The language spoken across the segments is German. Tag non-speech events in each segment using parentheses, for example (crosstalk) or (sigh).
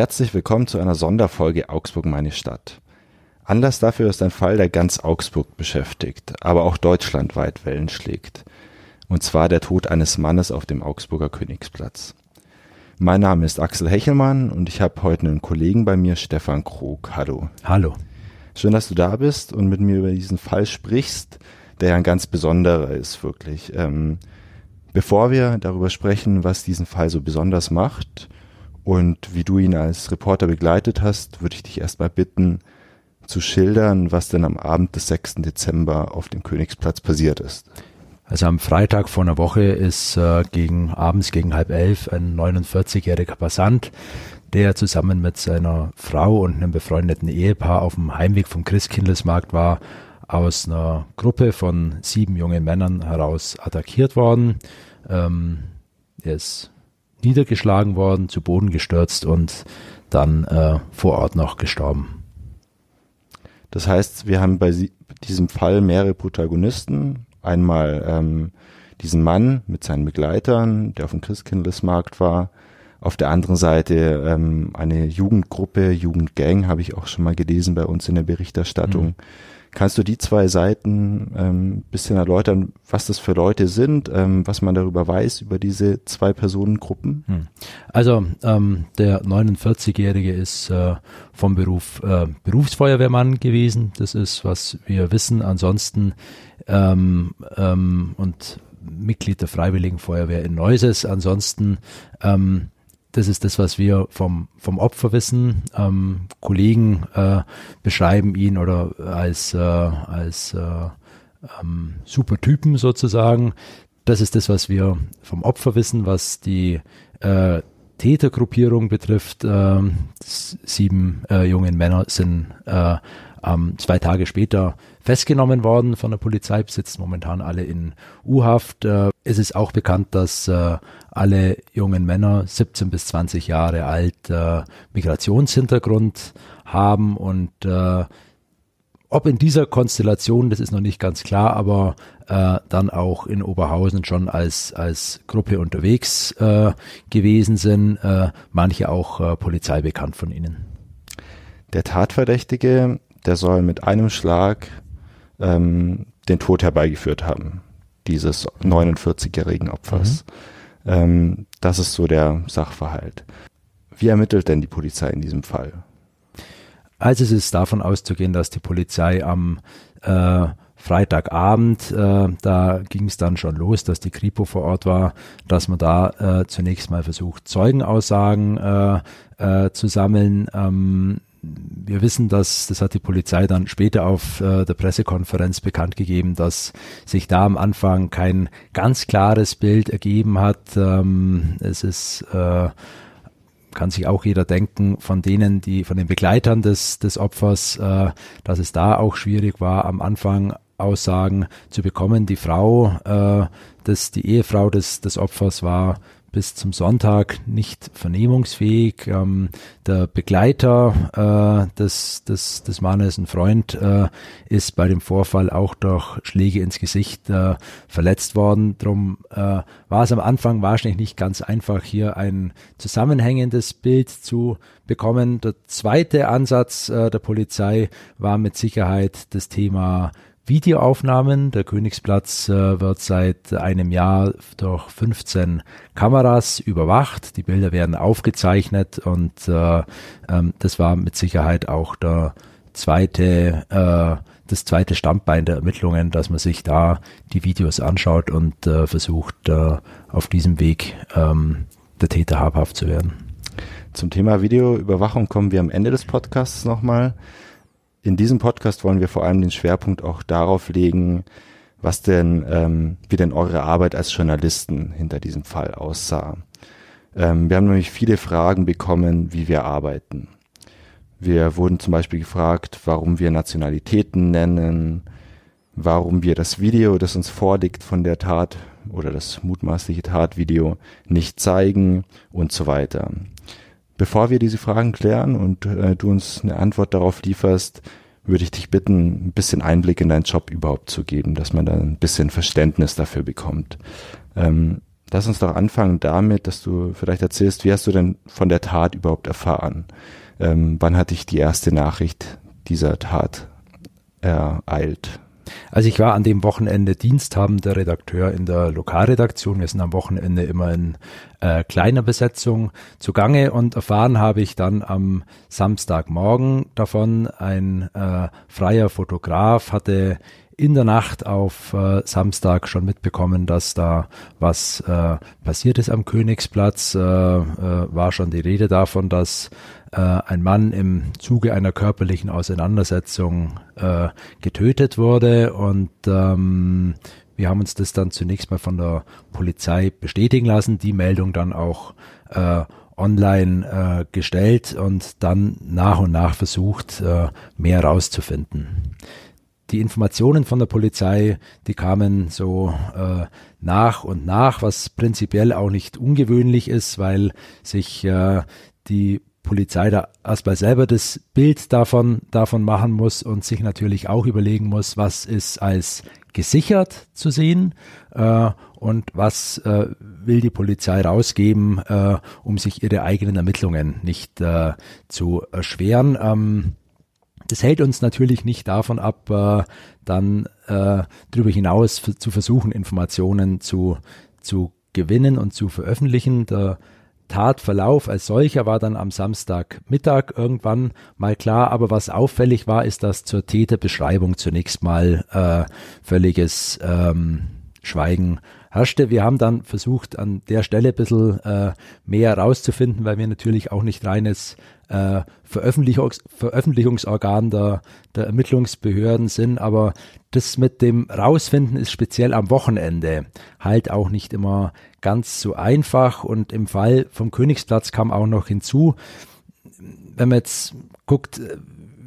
Herzlich willkommen zu einer Sonderfolge Augsburg meine Stadt. Anlass dafür ist ein Fall, der ganz Augsburg beschäftigt, aber auch deutschlandweit Wellen schlägt. Und zwar der Tod eines Mannes auf dem Augsburger Königsplatz. Mein Name ist Axel Hechelmann und ich habe heute einen Kollegen bei mir, Stefan Krog. Hallo. Hallo. Schön, dass du da bist und mit mir über diesen Fall sprichst, der ein ganz besonderer ist, wirklich. Ähm, bevor wir darüber sprechen, was diesen Fall so besonders macht und wie du ihn als Reporter begleitet hast, würde ich dich erstmal bitten, zu schildern, was denn am Abend des 6. Dezember auf dem Königsplatz passiert ist. Also am Freitag vor einer Woche ist äh, gegen abends gegen halb elf ein 49-jähriger Passant, der zusammen mit seiner Frau und einem befreundeten Ehepaar auf dem Heimweg vom Christkindlesmarkt war, aus einer Gruppe von sieben jungen Männern heraus attackiert worden. Ähm, er ist niedergeschlagen worden, zu Boden gestürzt und dann äh, vor Ort noch gestorben. Das heißt, wir haben bei diesem Fall mehrere Protagonisten, einmal ähm, diesen Mann mit seinen Begleitern, der auf dem Christkindlesmarkt war. Auf der anderen Seite ähm, eine Jugendgruppe, Jugendgang, habe ich auch schon mal gelesen bei uns in der Berichterstattung. Mhm. Kannst du die zwei Seiten ähm, bisschen erläutern, was das für Leute sind, ähm, was man darüber weiß, über diese zwei Personengruppen? Hm. Also ähm, der 49-Jährige ist äh, vom Beruf äh, Berufsfeuerwehrmann gewesen. Das ist, was wir wissen. Ansonsten ähm, ähm, und Mitglied der Freiwilligen Feuerwehr in Neuses. Ansonsten ähm, das ist das, was wir vom, vom Opfer wissen. Ähm, Kollegen äh, beschreiben ihn oder als, äh, als äh, ähm, super sozusagen. Das ist das, was wir vom Opfer wissen, was die äh, Tätergruppierung betrifft. Äh, sieben äh, jungen Männer sind äh, ähm, zwei Tage später festgenommen worden von der Polizei, sitzen momentan alle in U-Haft. Äh, es ist auch bekannt, dass äh, alle jungen Männer 17 bis 20 Jahre alt äh, Migrationshintergrund haben und äh, ob in dieser Konstellation, das ist noch nicht ganz klar, aber äh, dann auch in Oberhausen schon als, als Gruppe unterwegs äh, gewesen sind, äh, manche auch äh, Polizei bekannt von ihnen. Der Tatverdächtige der soll mit einem Schlag ähm, den Tod herbeigeführt haben, dieses 49-jährigen Opfers. Mhm. Ähm, das ist so der Sachverhalt. Wie ermittelt denn die Polizei in diesem Fall? Also es ist davon auszugehen, dass die Polizei am äh, Freitagabend, äh, da ging es dann schon los, dass die Kripo vor Ort war, dass man da äh, zunächst mal versucht, Zeugenaussagen äh, äh, zu sammeln. Ähm, wir wissen, dass, das hat die Polizei dann später auf äh, der Pressekonferenz bekannt gegeben, dass sich da am Anfang kein ganz klares Bild ergeben hat. Ähm, es ist, äh, kann sich auch jeder denken, von denen, die, von den Begleitern des, des Opfers, äh, dass es da auch schwierig war, am Anfang Aussagen zu bekommen. Die Frau, äh, das, die Ehefrau des, des Opfers war bis zum Sonntag nicht vernehmungsfähig. Ähm, der Begleiter äh, des, des, des Mannes, ein Freund, äh, ist bei dem Vorfall auch durch Schläge ins Gesicht äh, verletzt worden. Drum äh, war es am Anfang wahrscheinlich nicht ganz einfach, hier ein zusammenhängendes Bild zu bekommen. Der zweite Ansatz äh, der Polizei war mit Sicherheit das Thema Videoaufnahmen. Der Königsplatz äh, wird seit einem Jahr durch 15 Kameras überwacht. Die Bilder werden aufgezeichnet und äh, ähm, das war mit Sicherheit auch der zweite, äh, das zweite Standbein der Ermittlungen, dass man sich da die Videos anschaut und äh, versucht, auf diesem Weg ähm, der Täter habhaft zu werden. Zum Thema Videoüberwachung kommen wir am Ende des Podcasts nochmal. In diesem Podcast wollen wir vor allem den Schwerpunkt auch darauf legen, was denn, ähm, wie denn eure Arbeit als Journalisten hinter diesem Fall aussah. Ähm, wir haben nämlich viele Fragen bekommen, wie wir arbeiten. Wir wurden zum Beispiel gefragt, warum wir Nationalitäten nennen, warum wir das Video, das uns vorliegt von der Tat oder das mutmaßliche Tatvideo nicht zeigen und so weiter. Bevor wir diese Fragen klären und äh, du uns eine Antwort darauf lieferst, würde ich dich bitten, ein bisschen Einblick in deinen Job überhaupt zu geben, dass man da ein bisschen Verständnis dafür bekommt. Ähm, lass uns doch anfangen damit, dass du vielleicht erzählst, wie hast du denn von der Tat überhaupt erfahren? Ähm, wann hat dich die erste Nachricht dieser Tat ereilt? Also ich war an dem Wochenende diensthabender Redakteur in der Lokalredaktion. Wir sind am Wochenende immer in äh, kleiner Besetzung zugange und erfahren habe ich dann am Samstagmorgen davon. Ein äh, freier Fotograf hatte in der Nacht auf äh, Samstag schon mitbekommen, dass da was äh, passiert ist am Königsplatz. Äh, äh, war schon die Rede davon, dass äh, ein Mann im Zuge einer körperlichen Auseinandersetzung äh, getötet wurde. Und ähm, wir haben uns das dann zunächst mal von der Polizei bestätigen lassen, die Meldung dann auch äh, online äh, gestellt und dann nach und nach versucht, äh, mehr rauszufinden. Die Informationen von der Polizei, die kamen so äh, nach und nach, was prinzipiell auch nicht ungewöhnlich ist, weil sich äh, die Polizei da erstmal selber das Bild davon, davon machen muss und sich natürlich auch überlegen muss, was ist als gesichert zu sehen äh, und was äh, will die Polizei rausgeben, äh, um sich ihre eigenen Ermittlungen nicht äh, zu erschweren. Ähm, das hält uns natürlich nicht davon ab, äh, dann äh, darüber hinaus zu versuchen, Informationen zu, zu gewinnen und zu veröffentlichen. Der Tatverlauf als solcher war dann am Samstagmittag irgendwann mal klar, aber was auffällig war, ist, dass zur Täterbeschreibung zunächst mal äh, völliges ähm, Schweigen herrschte. Wir haben dann versucht, an der Stelle ein bisschen äh, mehr herauszufinden, weil wir natürlich auch nicht reines äh, Veröffentlichungs Veröffentlichungsorgan der, der Ermittlungsbehörden sind, aber das mit dem Rausfinden ist speziell am Wochenende halt auch nicht immer ganz so einfach. Und im Fall vom Königsplatz kam auch noch hinzu, wenn man jetzt guckt,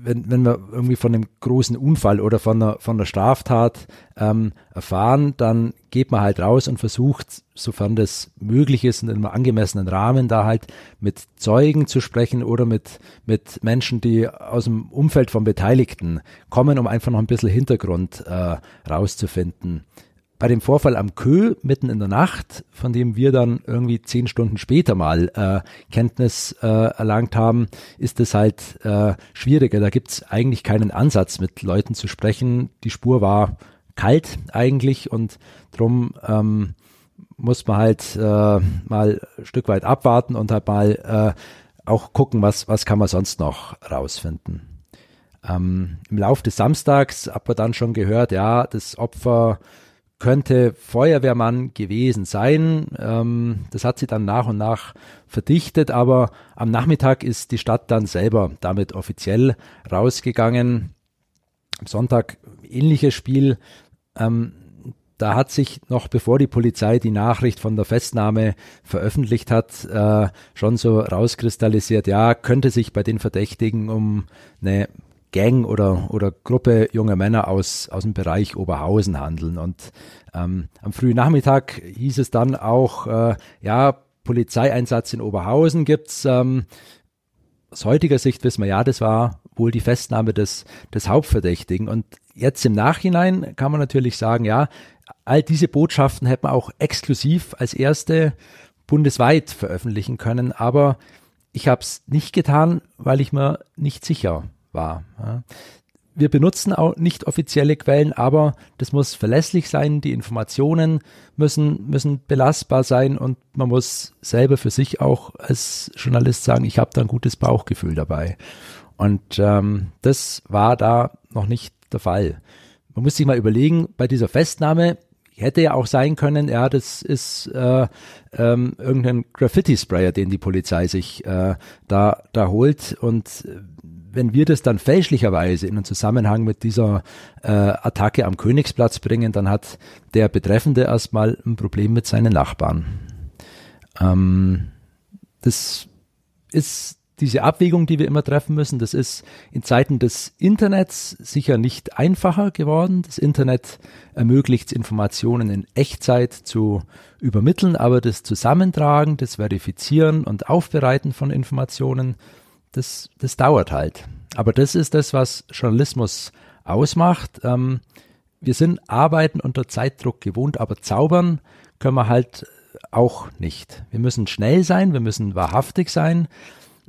wenn, wenn wir irgendwie von einem großen Unfall oder von einer, von einer Straftat ähm, erfahren, dann geht man halt raus und versucht, sofern das möglich ist, in einem angemessenen Rahmen da halt mit Zeugen zu sprechen oder mit, mit Menschen, die aus dem Umfeld von Beteiligten kommen, um einfach noch ein bisschen Hintergrund äh, rauszufinden. Bei dem Vorfall am Kö mitten in der Nacht, von dem wir dann irgendwie zehn Stunden später mal äh, Kenntnis äh, erlangt haben, ist es halt äh, schwieriger. Da gibt es eigentlich keinen Ansatz, mit Leuten zu sprechen. Die Spur war kalt eigentlich und drum ähm, muss man halt äh, mal ein Stück weit abwarten und halt mal äh, auch gucken, was, was kann man sonst noch rausfinden. Ähm, Im Laufe des Samstags hat man dann schon gehört, ja, das Opfer könnte Feuerwehrmann gewesen sein. Ähm, das hat sie dann nach und nach verdichtet, aber am Nachmittag ist die Stadt dann selber damit offiziell rausgegangen. Am Sonntag ähnliches Spiel. Ähm, da hat sich noch bevor die Polizei die Nachricht von der Festnahme veröffentlicht hat, äh, schon so rauskristallisiert, ja, könnte sich bei den Verdächtigen um eine Gang oder, oder Gruppe junger Männer aus, aus dem Bereich Oberhausen handeln. Und ähm, am frühen Nachmittag hieß es dann auch, äh, ja, Polizeieinsatz in Oberhausen gibt's. Ähm, aus heutiger Sicht wissen wir, ja, das war wohl die Festnahme des, des Hauptverdächtigen. Und jetzt im Nachhinein kann man natürlich sagen, ja, all diese Botschaften hätte man auch exklusiv als erste bundesweit veröffentlichen können, aber ich habe es nicht getan, weil ich mir nicht sicher war. Ja. Wir benutzen auch nicht offizielle Quellen, aber das muss verlässlich sein. Die Informationen müssen, müssen belastbar sein und man muss selber für sich auch als Journalist sagen, ich habe da ein gutes Bauchgefühl dabei. Und ähm, das war da noch nicht der Fall. Man muss sich mal überlegen, bei dieser Festnahme hätte ja auch sein können, ja, das ist äh, ähm, irgendein Graffiti-Sprayer, den die Polizei sich äh, da, da holt. Und wenn wir das dann fälschlicherweise in einen Zusammenhang mit dieser äh, Attacke am Königsplatz bringen, dann hat der Betreffende erstmal ein Problem mit seinen Nachbarn. Ähm, das ist diese Abwägung, die wir immer treffen müssen, das ist in Zeiten des Internets sicher nicht einfacher geworden. Das Internet ermöglicht Informationen in Echtzeit zu übermitteln, aber das Zusammentragen, das Verifizieren und Aufbereiten von Informationen, das, das dauert halt. Aber das ist das, was Journalismus ausmacht. Ähm, wir sind Arbeiten unter Zeitdruck gewohnt, aber zaubern können wir halt auch nicht. Wir müssen schnell sein, wir müssen wahrhaftig sein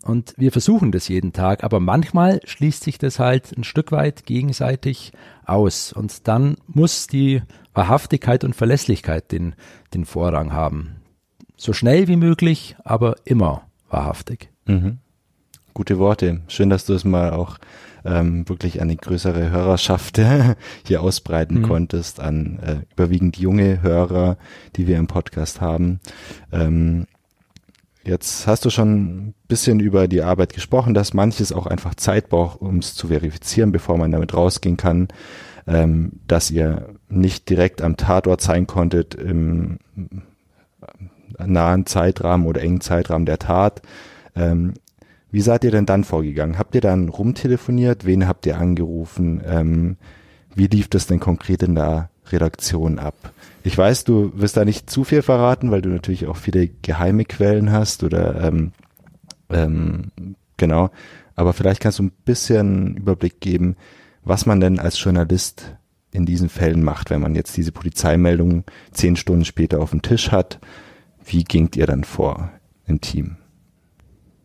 und wir versuchen das jeden Tag, aber manchmal schließt sich das halt ein Stück weit gegenseitig aus und dann muss die Wahrhaftigkeit und Verlässlichkeit den, den Vorrang haben. So schnell wie möglich, aber immer wahrhaftig. Mhm. Gute Worte. Schön, dass du es mal auch ähm, wirklich an die größere Hörerschaft (laughs) hier ausbreiten mhm. konntest, an äh, überwiegend junge Hörer, die wir im Podcast haben. Ähm, jetzt hast du schon ein bisschen über die Arbeit gesprochen, dass manches auch einfach Zeit braucht, um es zu verifizieren, bevor man damit rausgehen kann, ähm, dass ihr nicht direkt am Tatort sein konntet im nahen Zeitrahmen oder engen Zeitrahmen der Tat. Ähm, wie seid ihr denn dann vorgegangen? Habt ihr dann rumtelefoniert? Wen habt ihr angerufen? Ähm, wie lief das denn konkret in der Redaktion ab? Ich weiß, du wirst da nicht zu viel verraten, weil du natürlich auch viele geheime Quellen hast oder ähm, ähm, genau. Aber vielleicht kannst du ein bisschen Überblick geben, was man denn als Journalist in diesen Fällen macht, wenn man jetzt diese Polizeimeldung zehn Stunden später auf dem Tisch hat. Wie gingt ihr dann vor im Team?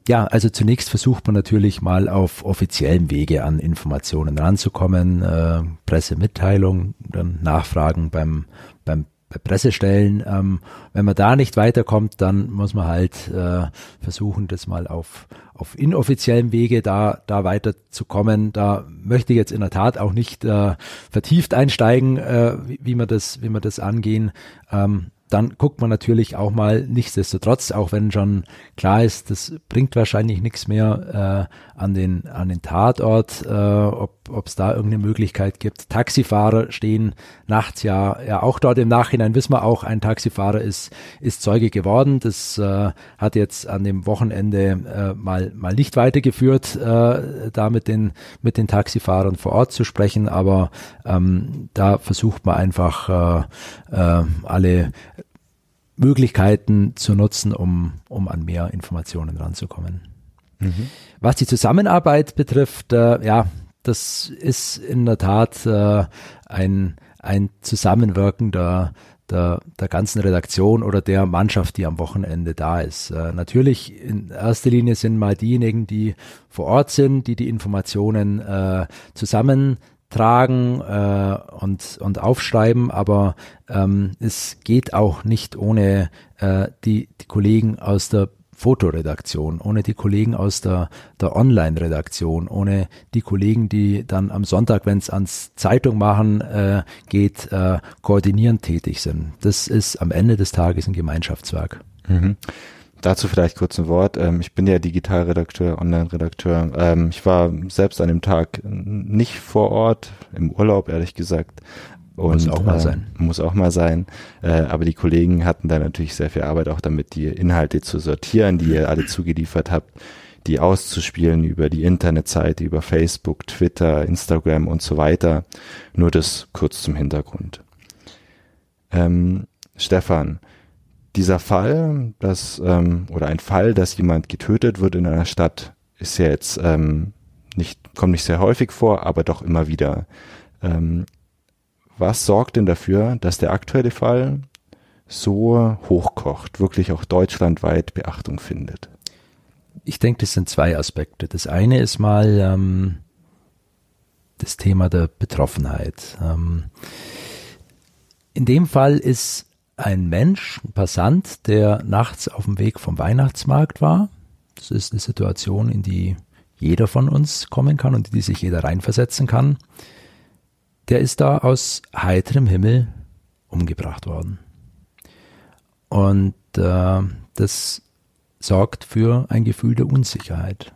Ja, also zunächst versucht man natürlich mal auf offiziellem Wege an Informationen ranzukommen, äh, Pressemitteilung, dann Nachfragen beim, beim bei Pressestellen. Ähm, wenn man da nicht weiterkommt, dann muss man halt äh, versuchen, das mal auf, auf inoffiziellem Wege da, da weiterzukommen. Da möchte ich jetzt in der Tat auch nicht äh, vertieft einsteigen, äh, wie, wie, man das, wie man das angehen. Ähm, dann guckt man natürlich auch mal nichtsdestotrotz, auch wenn schon klar ist, das bringt wahrscheinlich nichts mehr äh, an den an den Tatort, äh, ob es da irgendeine Möglichkeit gibt. Taxifahrer stehen nachts ja ja auch dort. Im Nachhinein wissen wir auch, ein Taxifahrer ist ist Zeuge geworden. Das äh, hat jetzt an dem Wochenende äh, mal mal nicht weitergeführt, äh, da mit den mit den Taxifahrern vor Ort zu sprechen, aber ähm, da versucht man einfach äh, äh, alle Möglichkeiten zu nutzen, um, um an mehr Informationen ranzukommen. Mhm. Was die Zusammenarbeit betrifft, äh, ja, das ist in der Tat äh, ein, ein Zusammenwirken der, der, der ganzen Redaktion oder der Mannschaft, die am Wochenende da ist. Äh, natürlich in erster Linie sind mal diejenigen, die vor Ort sind, die die Informationen äh, zusammen tragen äh, und, und aufschreiben, aber ähm, es geht auch nicht ohne äh, die, die Kollegen aus der Fotoredaktion, ohne die Kollegen aus der, der Online-Redaktion, ohne die Kollegen, die dann am Sonntag, wenn es ans Zeitung machen äh, geht, äh, koordinierend tätig sind. Das ist am Ende des Tages ein Gemeinschaftswerk. Mhm. Dazu vielleicht kurz ein Wort. Ähm, ich bin ja Digitalredakteur, Online-Redakteur. Ähm, ich war selbst an dem Tag nicht vor Ort, im Urlaub, ehrlich gesagt. Und, muss auch mal äh, sein. Muss auch mal sein. Äh, aber die Kollegen hatten da natürlich sehr viel Arbeit auch damit, die Inhalte zu sortieren, die ihr alle zugeliefert habt, die auszuspielen über die Internetseite, über Facebook, Twitter, Instagram und so weiter. Nur das kurz zum Hintergrund. Ähm, Stefan, dieser Fall, dass ähm, oder ein Fall, dass jemand getötet wird in einer Stadt, ist ja jetzt ähm, nicht kommt nicht sehr häufig vor, aber doch immer wieder. Ähm, was sorgt denn dafür, dass der aktuelle Fall so hochkocht, wirklich auch deutschlandweit Beachtung findet? Ich denke, das sind zwei Aspekte. Das eine ist mal ähm, das Thema der Betroffenheit. Ähm, in dem Fall ist ein Mensch, ein Passant, der nachts auf dem Weg vom Weihnachtsmarkt war. Das ist eine Situation, in die jeder von uns kommen kann und in die sich jeder reinversetzen kann. Der ist da aus heiterem Himmel umgebracht worden. Und äh, das sorgt für ein Gefühl der Unsicherheit.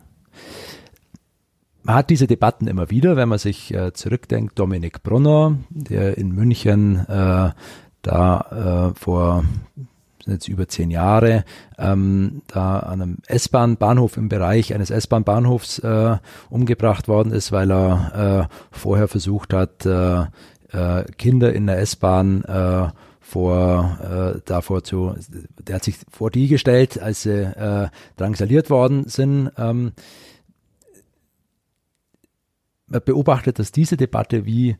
Man hat diese Debatten immer wieder, wenn man sich äh, zurückdenkt, Dominik Brunner, der in München äh, da äh, vor jetzt über zehn Jahre ähm, da an einem S-Bahn-Bahnhof im Bereich eines S-Bahn-Bahnhofs äh, umgebracht worden ist, weil er äh, vorher versucht hat, äh, äh, Kinder in der S-Bahn äh, vor äh, davor zu, der hat sich vor die gestellt, als sie drangsaliert worden sind. Ähm, man beobachtet, dass diese Debatte wie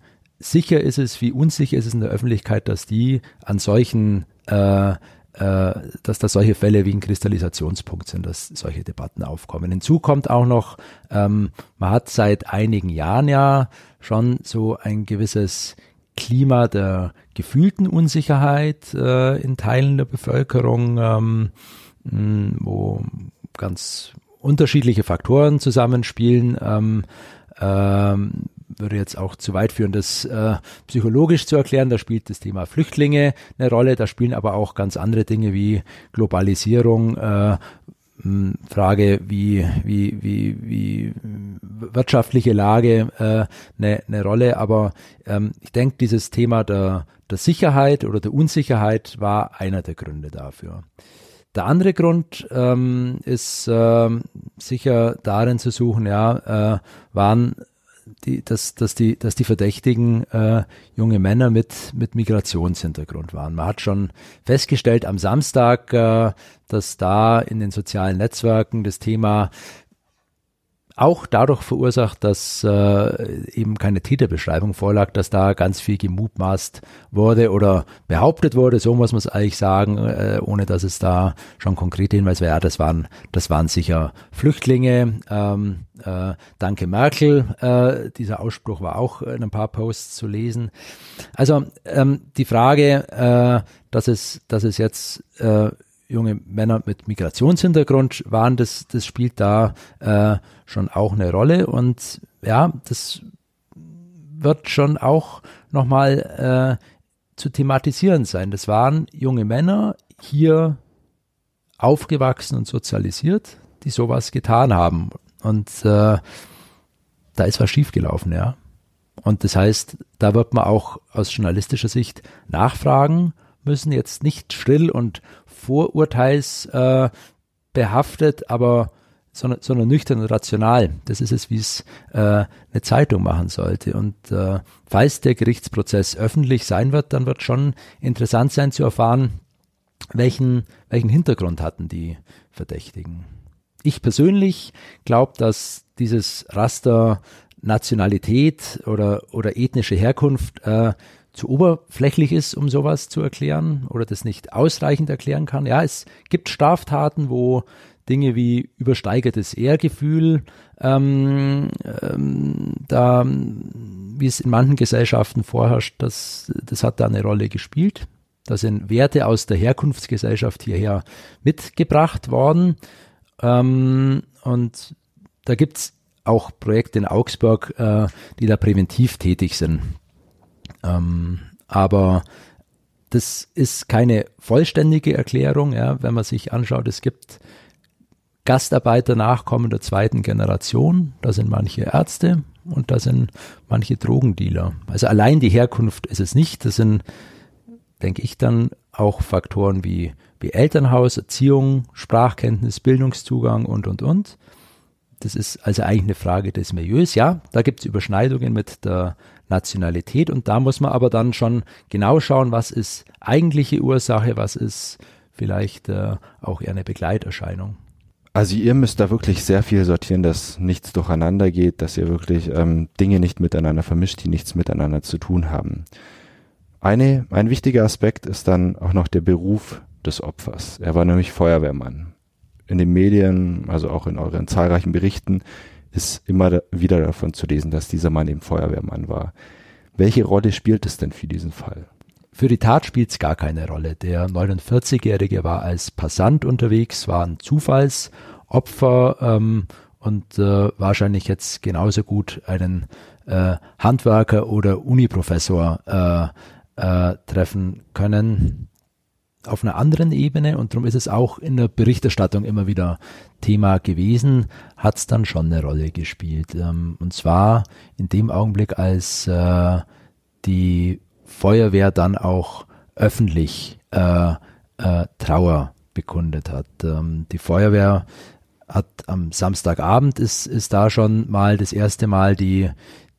sicher ist es, wie unsicher ist es in der Öffentlichkeit, dass die an solchen äh, äh, dass da solche Fälle wie ein Kristallisationspunkt sind, dass solche Debatten aufkommen. Hinzu kommt auch noch, ähm, man hat seit einigen Jahren ja schon so ein gewisses Klima der gefühlten Unsicherheit äh, in Teilen der Bevölkerung, ähm, wo ganz unterschiedliche Faktoren zusammenspielen. Ähm, ähm, würde jetzt auch zu weit führen, das äh, psychologisch zu erklären. Da spielt das Thema Flüchtlinge eine Rolle. Da spielen aber auch ganz andere Dinge wie Globalisierung, äh, Frage wie, wie, wie, wie wirtschaftliche Lage äh, eine, eine Rolle. Aber ähm, ich denke, dieses Thema der, der Sicherheit oder der Unsicherheit war einer der Gründe dafür. Der andere Grund ähm, ist äh, sicher darin zu suchen, ja, äh, waren die, dass, dass, die, dass die Verdächtigen äh, junge Männer mit, mit Migrationshintergrund waren. Man hat schon festgestellt am Samstag, äh, dass da in den sozialen Netzwerken das Thema auch dadurch verursacht, dass äh, eben keine Täterbeschreibung vorlag, dass da ganz viel gemutmaßt wurde oder behauptet wurde, so muss man es eigentlich sagen, äh, ohne dass es da schon konkrete Hinweise wäre, ja, das waren, das waren sicher Flüchtlinge. Ähm, äh, danke Merkel, äh, dieser Ausspruch war auch in ein paar Posts zu lesen. Also ähm, die Frage, äh, dass es, dass es jetzt äh, junge Männer mit Migrationshintergrund waren, das, das spielt da äh, schon auch eine Rolle und ja, das wird schon auch nochmal äh, zu thematisieren sein. Das waren junge Männer hier aufgewachsen und sozialisiert, die sowas getan haben. Und äh, da ist was schiefgelaufen, ja. Und das heißt, da wird man auch aus journalistischer Sicht nachfragen müssen, jetzt nicht schrill und vorurteilsbehaftet, äh, aber sondern, sondern nüchtern und rational. Das ist es, wie es äh, eine Zeitung machen sollte. Und äh, falls der Gerichtsprozess öffentlich sein wird, dann wird schon interessant sein zu erfahren, welchen, welchen Hintergrund hatten die Verdächtigen. Ich persönlich glaube, dass dieses Raster Nationalität oder, oder ethnische Herkunft äh, zu oberflächlich ist, um sowas zu erklären oder das nicht ausreichend erklären kann. Ja, es gibt Straftaten, wo Dinge wie übersteigertes Ehrgefühl, ähm, ähm, da, wie es in manchen Gesellschaften vorherrscht, das, das hat da eine Rolle gespielt. Da sind Werte aus der Herkunftsgesellschaft hierher mitgebracht worden. Ähm, und da gibt's auch Projekte in Augsburg, äh, die da präventiv tätig sind. Ähm, aber das ist keine vollständige Erklärung, ja, wenn man sich anschaut, es gibt Gastarbeiter Nachkommen der zweiten Generation, da sind manche Ärzte und da sind manche Drogendealer. Also allein die Herkunft ist es nicht, das sind, denke ich, dann auch Faktoren wie, wie Elternhaus, Erziehung, Sprachkenntnis, Bildungszugang und, und, und. Das ist also eigentlich eine Frage des Milieus. Ja, da gibt es Überschneidungen mit der Nationalität und da muss man aber dann schon genau schauen, was ist eigentliche Ursache, was ist vielleicht äh, auch eher eine Begleiterscheinung. Also ihr müsst da wirklich sehr viel sortieren, dass nichts durcheinander geht, dass ihr wirklich ähm, Dinge nicht miteinander vermischt, die nichts miteinander zu tun haben. Eine, ein wichtiger Aspekt ist dann auch noch der Beruf des Opfers. Er war nämlich Feuerwehrmann in den Medien, also auch in euren zahlreichen Berichten, ist immer wieder davon zu lesen, dass dieser Mann eben Feuerwehrmann war. Welche Rolle spielt es denn für diesen Fall? Für die Tat spielt es gar keine Rolle. Der 49-Jährige war als Passant unterwegs, war ein Zufallsopfer ähm, und äh, wahrscheinlich jetzt genauso gut einen äh, Handwerker oder Uniprofessor äh, äh treffen können auf einer anderen Ebene und darum ist es auch in der Berichterstattung immer wieder Thema gewesen, hat es dann schon eine Rolle gespielt. Ähm, und zwar in dem Augenblick, als äh, die Feuerwehr dann auch öffentlich äh, äh, Trauer bekundet hat. Ähm, die Feuerwehr hat am Samstagabend ist, ist da schon mal das erste Mal die,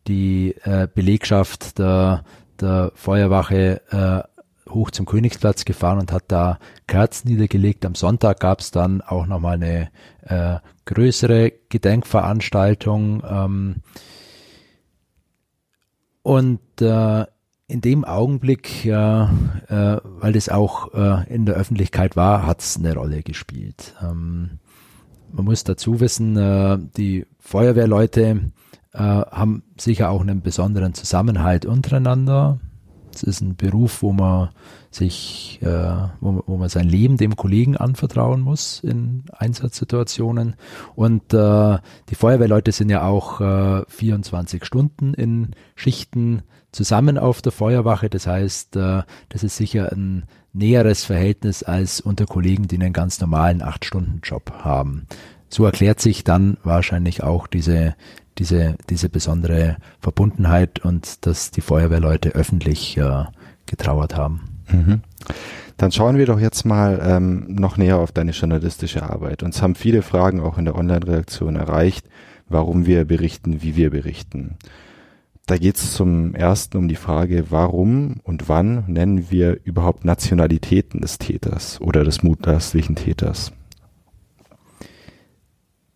die Belegschaft der, der Feuerwache hoch zum Königsplatz gefahren und hat da Kerzen niedergelegt. Am Sonntag gab es dann auch nochmal eine äh, größere Gedenkveranstaltung. Ähm, und äh, in dem Augenblick, ja, äh, weil das auch äh, in der Öffentlichkeit war, hat es eine Rolle gespielt. Ähm, man muss dazu wissen, äh, die Feuerwehrleute äh, haben sicher auch einen besonderen Zusammenhalt untereinander. Es ist ein Beruf, wo man sich, äh, wo, wo, man sein Leben dem Kollegen anvertrauen muss in Einsatzsituationen. Und äh, die Feuerwehrleute sind ja auch äh, 24 Stunden in Schichten zusammen auf der Feuerwache. Das heißt, äh, das ist sicher ein näheres Verhältnis als unter Kollegen, die einen ganz normalen 8-Stunden-Job haben. So erklärt sich dann wahrscheinlich auch diese, diese, diese besondere Verbundenheit und dass die Feuerwehrleute öffentlich äh, getrauert haben. Mhm. Dann schauen wir doch jetzt mal ähm, noch näher auf deine journalistische Arbeit. Uns haben viele Fragen auch in der Online-Redaktion erreicht, warum wir berichten, wie wir berichten. Da geht es zum ersten um die Frage, warum und wann nennen wir überhaupt Nationalitäten des Täters oder des mutmaßlichen Täters?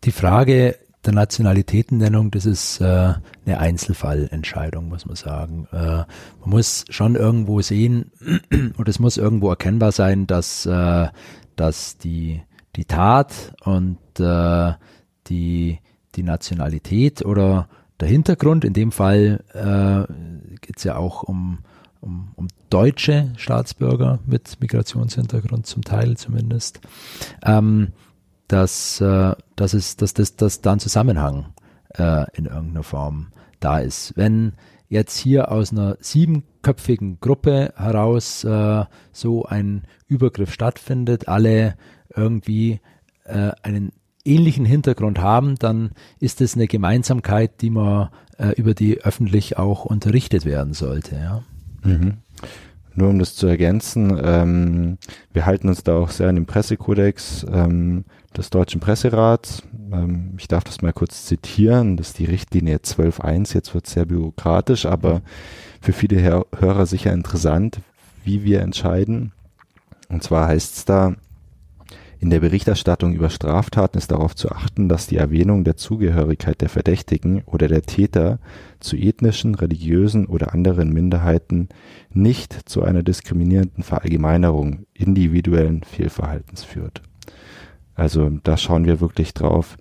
Die Frage der Nationalitätennennung, das ist äh, eine Einzelfallentscheidung, muss man sagen. Äh, man muss schon irgendwo sehen, (clears throat) und es muss irgendwo erkennbar sein, dass, äh, dass die, die Tat und äh, die, die Nationalität oder der Hintergrund, in dem Fall äh, geht es ja auch um, um, um deutsche Staatsbürger mit Migrationshintergrund, zum Teil zumindest, ähm, dass, äh, dass, es, dass, dass, dass da ein Zusammenhang äh, in irgendeiner Form da ist. Wenn jetzt hier aus einer siebenköpfigen Gruppe heraus äh, so ein Übergriff stattfindet, alle irgendwie äh, einen ähnlichen Hintergrund haben, dann ist es eine Gemeinsamkeit, die man äh, über die öffentlich auch unterrichtet werden sollte. Ja. Mhm. Nur um das zu ergänzen, ähm, wir halten uns da auch sehr an den Pressekodex ähm, des Deutschen Presserats. Ähm, ich darf das mal kurz zitieren, das ist die Richtlinie 12.1, jetzt wird sehr bürokratisch, aber für viele Hörer sicher interessant, wie wir entscheiden. Und zwar heißt es da, in der Berichterstattung über Straftaten ist darauf zu achten, dass die Erwähnung der Zugehörigkeit der Verdächtigen oder der Täter zu ethnischen, religiösen oder anderen Minderheiten nicht zu einer diskriminierenden Verallgemeinerung individuellen Fehlverhaltens führt. Also da schauen wir wirklich drauf,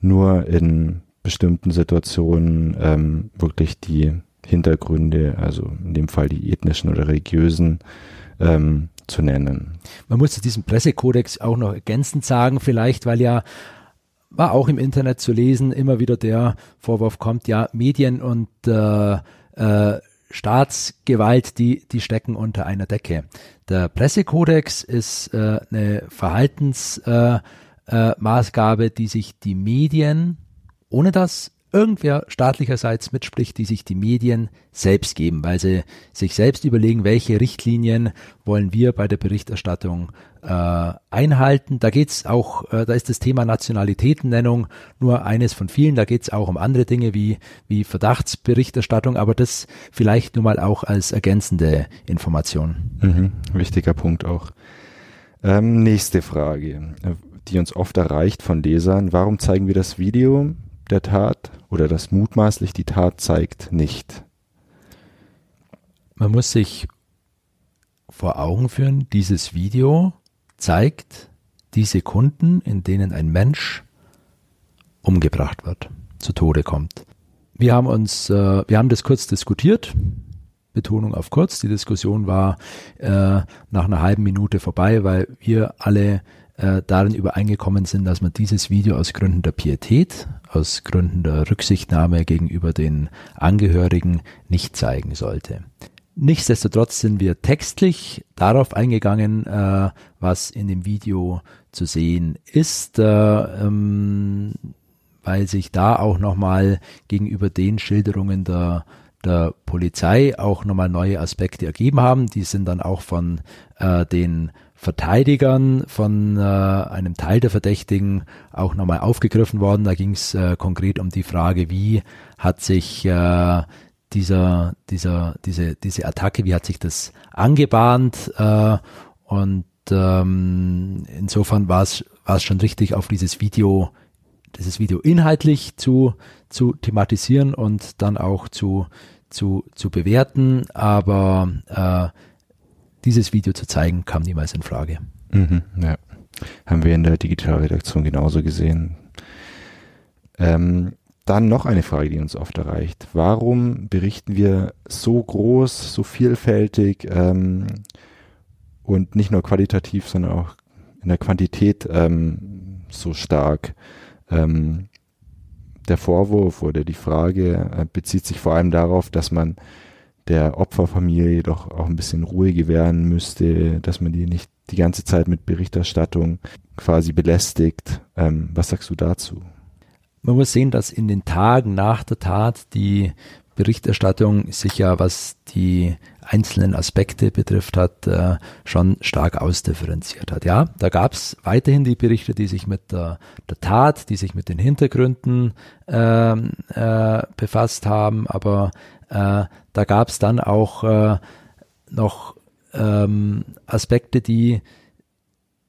nur in bestimmten Situationen ähm, wirklich die Hintergründe, also in dem Fall die ethnischen oder religiösen, ähm, zu nennen. Man muss zu diesem Pressekodex auch noch ergänzend sagen, vielleicht, weil ja war auch im Internet zu lesen, immer wieder der Vorwurf kommt, ja, Medien und äh, äh, Staatsgewalt, die, die stecken unter einer Decke. Der Pressekodex ist äh, eine Verhaltensmaßgabe, äh, äh, die sich die Medien, ohne dass irgendwer staatlicherseits mitspricht, die sich die Medien selbst geben, weil sie sich selbst überlegen, welche Richtlinien wollen wir bei der Berichterstattung äh, einhalten. Da geht's auch, äh, da ist das Thema Nationalitätennennung nur eines von vielen. Da geht's auch um andere Dinge wie, wie Verdachtsberichterstattung, aber das vielleicht nur mal auch als ergänzende Information. Mhm, wichtiger Punkt auch. Ähm, nächste Frage, die uns oft erreicht von Lesern. Warum zeigen wir das Video? Der Tat oder das mutmaßlich die Tat zeigt, nicht. Man muss sich vor Augen führen, dieses Video zeigt die Sekunden, in denen ein Mensch umgebracht wird, zu Tode kommt. Wir haben uns, äh, wir haben das kurz diskutiert. Betonung auf kurz. Die Diskussion war äh, nach einer halben Minute vorbei, weil wir alle äh, darin übereingekommen sind, dass man dieses Video aus Gründen der Pietät, aus Gründen der Rücksichtnahme gegenüber den Angehörigen nicht zeigen sollte. Nichtsdestotrotz sind wir textlich darauf eingegangen, äh, was in dem Video zu sehen ist, äh, ähm, weil sich da auch nochmal gegenüber den Schilderungen der der Polizei auch nochmal neue Aspekte ergeben haben. Die sind dann auch von äh, den Verteidigern von äh, einem Teil der Verdächtigen auch nochmal aufgegriffen worden. Da ging es äh, konkret um die Frage, wie hat sich äh, dieser, dieser, diese, diese Attacke, wie hat sich das angebahnt? Äh, und ähm, insofern war es schon richtig, auf dieses Video, dieses Video inhaltlich zu, zu thematisieren und dann auch zu zu, zu bewerten, aber äh, dieses Video zu zeigen, kam niemals in Frage. Mhm, ja. Haben wir in der Digitalredaktion genauso gesehen. Ähm, dann noch eine Frage, die uns oft erreicht. Warum berichten wir so groß, so vielfältig ähm, und nicht nur qualitativ, sondern auch in der Quantität ähm, so stark? Ähm, der Vorwurf oder die Frage äh, bezieht sich vor allem darauf, dass man der Opferfamilie doch auch ein bisschen Ruhe gewähren müsste, dass man die nicht die ganze Zeit mit Berichterstattung quasi belästigt. Ähm, was sagst du dazu? Man muss sehen, dass in den Tagen nach der Tat die Berichterstattung sich ja, was die einzelnen Aspekte betrifft hat, äh, schon stark ausdifferenziert hat. Ja, da gab es weiterhin die Berichte, die sich mit der, der Tat, die sich mit den Hintergründen äh, äh, befasst haben, aber äh, da gab es dann auch äh, noch ähm, Aspekte, die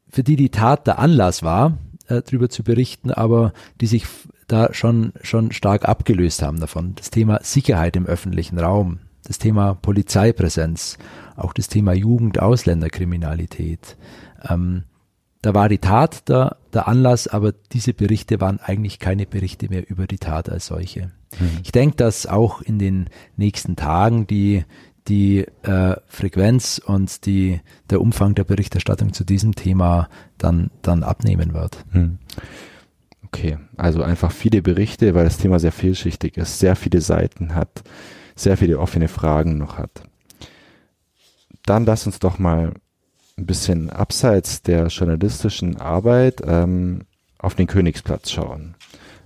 für die die Tat der Anlass war, äh, darüber zu berichten, aber die sich da schon, schon stark abgelöst haben davon. Das Thema Sicherheit im öffentlichen Raum, das Thema Polizeipräsenz, auch das Thema Jugend-Ausländerkriminalität. Ähm, da war die Tat der, der Anlass, aber diese Berichte waren eigentlich keine Berichte mehr über die Tat als solche. Mhm. Ich denke, dass auch in den nächsten Tagen die, die äh, Frequenz und die, der Umfang der Berichterstattung zu diesem Thema dann, dann abnehmen wird. Mhm. Okay, also einfach viele Berichte, weil das Thema sehr vielschichtig ist, sehr viele Seiten hat, sehr viele offene Fragen noch hat. Dann lass uns doch mal ein bisschen abseits der journalistischen Arbeit ähm, auf den Königsplatz schauen.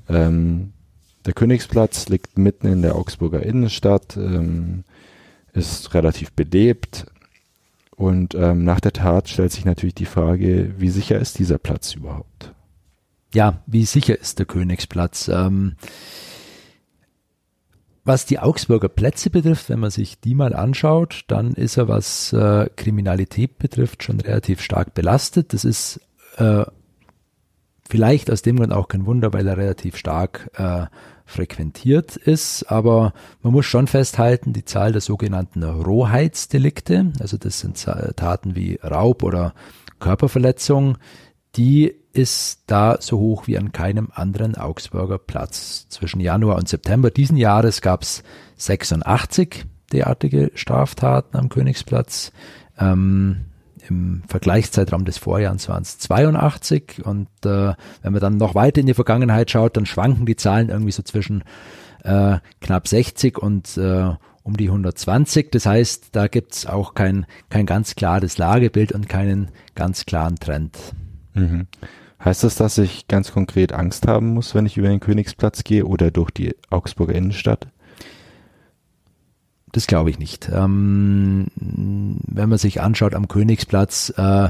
Ähm, der Königsplatz liegt mitten in der Augsburger Innenstadt, ähm, ist relativ belebt und ähm, nach der Tat stellt sich natürlich die Frage, wie sicher ist dieser Platz überhaupt? ja, wie sicher ist der Königsplatz? Was die Augsburger Plätze betrifft, wenn man sich die mal anschaut, dann ist er, was äh, Kriminalität betrifft, schon relativ stark belastet. Das ist äh, vielleicht aus dem Grund auch kein Wunder, weil er relativ stark äh, frequentiert ist. Aber man muss schon festhalten, die Zahl der sogenannten Rohheitsdelikte, also das sind Taten wie Raub oder Körperverletzung, die ist da so hoch wie an keinem anderen Augsburger Platz. Zwischen Januar und September diesen Jahres gab es 86 derartige Straftaten am Königsplatz. Ähm, Im Vergleichszeitraum des Vorjahres waren es 82 und äh, wenn man dann noch weiter in die Vergangenheit schaut, dann schwanken die Zahlen irgendwie so zwischen äh, knapp 60 und äh, um die 120. Das heißt, da gibt es auch kein, kein ganz klares Lagebild und keinen ganz klaren Trend. Mhm. Heißt das, dass ich ganz konkret Angst haben muss, wenn ich über den Königsplatz gehe oder durch die Augsburger Innenstadt? Das glaube ich nicht. Ähm, wenn man sich anschaut am Königsplatz, äh,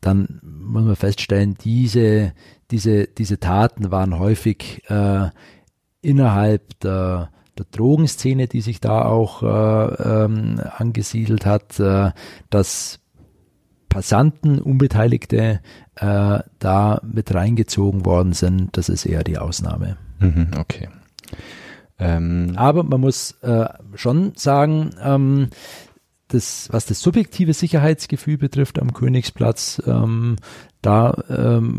dann muss man feststellen, diese, diese, diese Taten waren häufig äh, innerhalb der, der Drogenszene, die sich da auch äh, ähm, angesiedelt hat, äh, dass Passanten, Unbeteiligte äh, da mit reingezogen worden sind, das ist eher die Ausnahme. Mhm, okay. Ähm, Aber man muss äh, schon sagen, ähm, das, was das subjektive Sicherheitsgefühl betrifft am Königsplatz, ähm, da ähm,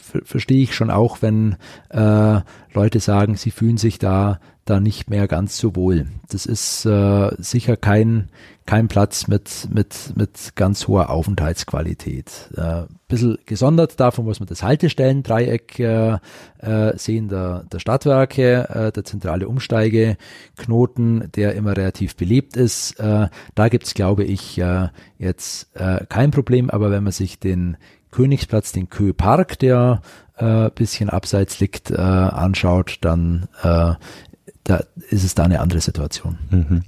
verstehe ich schon auch, wenn äh, Leute sagen, sie fühlen sich da da nicht mehr ganz so wohl. Das ist äh, sicher kein, kein Platz mit, mit, mit ganz hoher Aufenthaltsqualität. Äh, bisschen gesondert davon muss man das Haltestellendreieck äh, äh, sehen, der, der Stadtwerke, äh, der zentrale Umsteigeknoten, der immer relativ belebt ist. Äh, da gibt's glaube ich, äh, jetzt äh, kein Problem, aber wenn man sich den Königsplatz, den Kö-Park, der äh, bisschen abseits liegt, äh, anschaut, dann äh, da ist es da eine andere Situation. Mhm.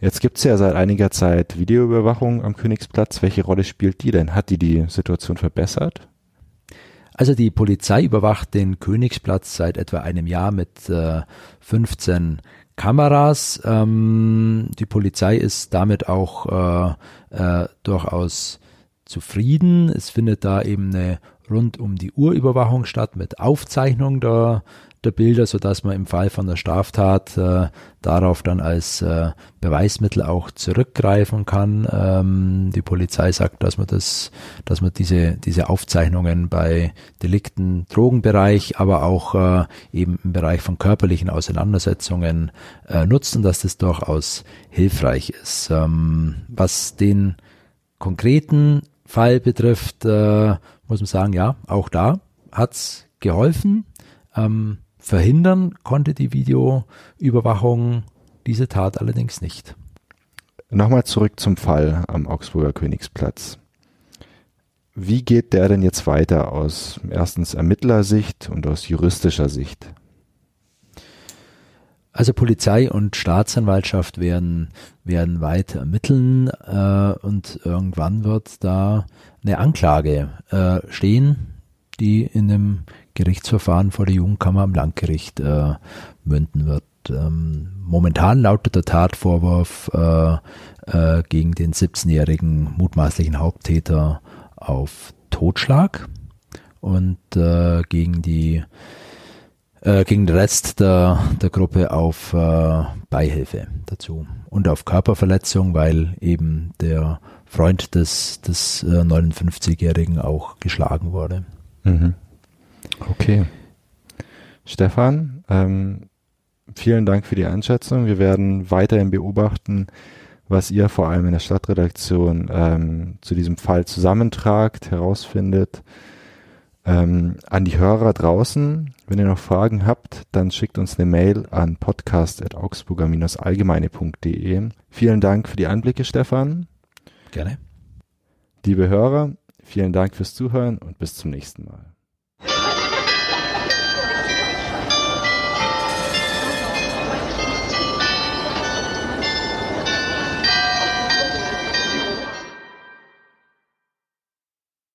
Jetzt gibt es ja seit einiger Zeit Videoüberwachung am Königsplatz. Welche Rolle spielt die denn? Hat die die Situation verbessert? Also die Polizei überwacht den Königsplatz seit etwa einem Jahr mit äh, 15 Kameras. Ähm, die Polizei ist damit auch äh, äh, durchaus zufrieden. Es findet da eben eine rund um die Uhr Überwachung statt mit Aufzeichnung der, der Bilder, so dass man im Fall von der Straftat äh, darauf dann als äh, Beweismittel auch zurückgreifen kann. Ähm, die Polizei sagt, dass man das, dass man diese diese Aufzeichnungen bei Delikten, Drogenbereich, aber auch äh, eben im Bereich von körperlichen Auseinandersetzungen äh, nutzen, dass das durchaus hilfreich ist. Ähm, was den konkreten Fall betrifft, äh, muss man sagen, ja, auch da hat's geholfen. Ähm, verhindern konnte die Videoüberwachung diese Tat allerdings nicht. Nochmal zurück zum Fall am Augsburger Königsplatz. Wie geht der denn jetzt weiter aus erstens Ermittlersicht und aus juristischer Sicht? Also Polizei und Staatsanwaltschaft werden, werden weiter ermitteln äh, und irgendwann wird da eine Anklage äh, stehen, die in dem Gerichtsverfahren vor der Jugendkammer am Landgericht äh, münden wird. Ähm, momentan lautet der Tatvorwurf äh, äh, gegen den 17-jährigen mutmaßlichen Haupttäter auf Totschlag und äh, gegen die äh, gegen den Rest der, der Gruppe auf äh, Beihilfe dazu und auf Körperverletzung, weil eben der Freund des, des äh, 59-Jährigen auch geschlagen wurde. Mhm. Okay. Stefan, ähm, vielen Dank für die Einschätzung. Wir werden weiterhin beobachten, was ihr vor allem in der Stadtredaktion ähm, zu diesem Fall zusammentragt, herausfindet. Ähm, an die Hörer draußen, wenn ihr noch Fragen habt, dann schickt uns eine Mail an podcast.augsburger-allgemeine.de. Vielen Dank für die Einblicke, Stefan. Gerne. Liebe Hörer, vielen Dank fürs Zuhören und bis zum nächsten Mal.